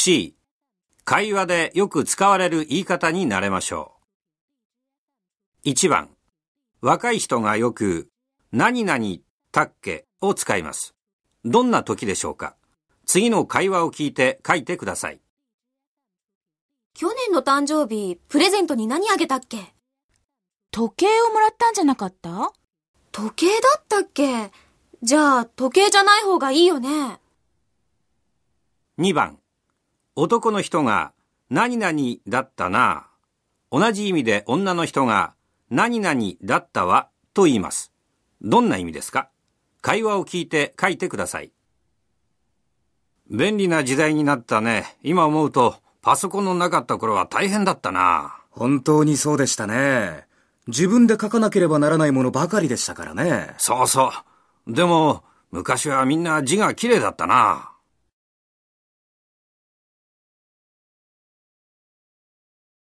C、会話でよく使われる言い方になれましょう。1番、若い人がよく、何々たっけを使います。どんな時でしょうか次の会話を聞いて書いてください。去年の誕生日、プレゼントに何あげたっけ？時計をもらったんじゃなかった？時計だったっけ？じゃあ、時計じゃない方がいいよね。2番、男の人が何々だったな。同じ意味で女の人が何々だったわと言います。どんな意味ですか？会話を聞いて書いてください。便利な時代になったね。今思うとパソコンのなかった頃は大変だったな。本当にそうでしたね。自分で書かなければならないものばかりでしたからね。そうそう。でも、昔はみんな字が綺麗だったな。